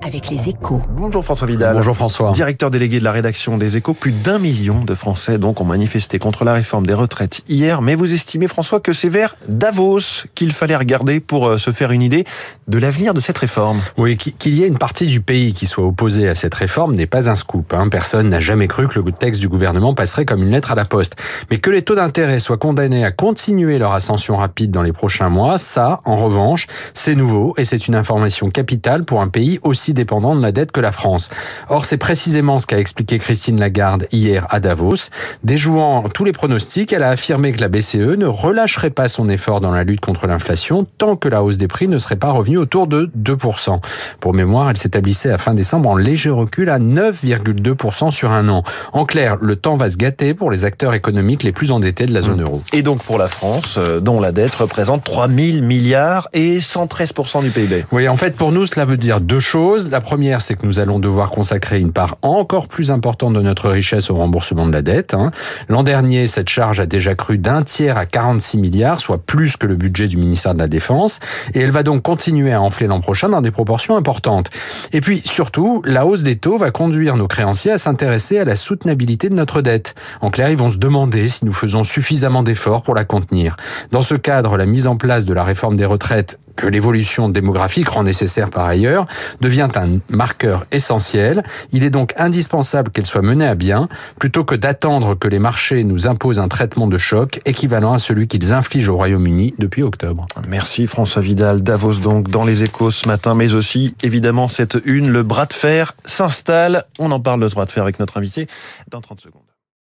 avec les échos. Bonjour François Vidal. Bonjour François. Directeur délégué de la rédaction des échos, plus d'un million de Français donc ont manifesté contre la réforme des retraites hier. Mais vous estimez François que c'est vers Davos qu'il fallait regarder pour euh, se faire une idée de l'avenir de cette réforme? Oui, qu'il y ait une partie du pays qui soit opposée à cette réforme n'est pas un scoop. Hein. Personne n'a jamais cru que le texte du gouvernement passerait comme une lettre à la poste. Mais que les taux d'intérêt soient condamnés à continuer leur ascension rapide dans les prochains mois, ça, en revanche, c'est nouveau et c'est une information capitale pour un pays aussi dépendant de la dette que la France. Or, c'est précisément ce qu'a expliqué Christine Lagarde hier à Davos. Déjouant tous les pronostics, elle a affirmé que la BCE ne relâcherait pas son effort dans la lutte contre l'inflation tant que la hausse des prix ne serait pas revenue autour de 2%. Pour mémoire, elle s'établissait à fin décembre en léger recul à 9,2% sur un an. En clair, le temps va se gâter pour les acteurs économiques les plus endettés de la zone euro. Et donc pour la France, euh, dont la dette représente 3 000 milliards et 113% du PIB. Oui, en fait, pour nous, cela veut dire deux choses. La première, c'est que nous allons devoir consacrer une part encore plus importante de notre richesse au remboursement de la dette. Hein. L'an dernier, cette charge a déjà cru d'un tiers à 46 milliards, soit plus que le budget du ministère de la Défense. Et elle va donc continuer à enfler l'an prochain dans des proportions importantes. Et puis, surtout, la hausse des taux va conduire nos créanciers à s'intéresser à la soutenabilité de notre dette. En clair, ils vont se demander si nous faisons suffisamment d'efforts pour la contenir. Dans ce cadre, la mise en place de la réforme des retraites que l'évolution démographique rend nécessaire par ailleurs, devient un marqueur essentiel. Il est donc indispensable qu'elle soit menée à bien, plutôt que d'attendre que les marchés nous imposent un traitement de choc équivalent à celui qu'ils infligent au Royaume-Uni depuis octobre. Merci François Vidal. Davos donc dans les échos ce matin, mais aussi évidemment cette une, le bras de fer s'installe. On en parle de ce bras de fer avec notre invité dans 30 secondes.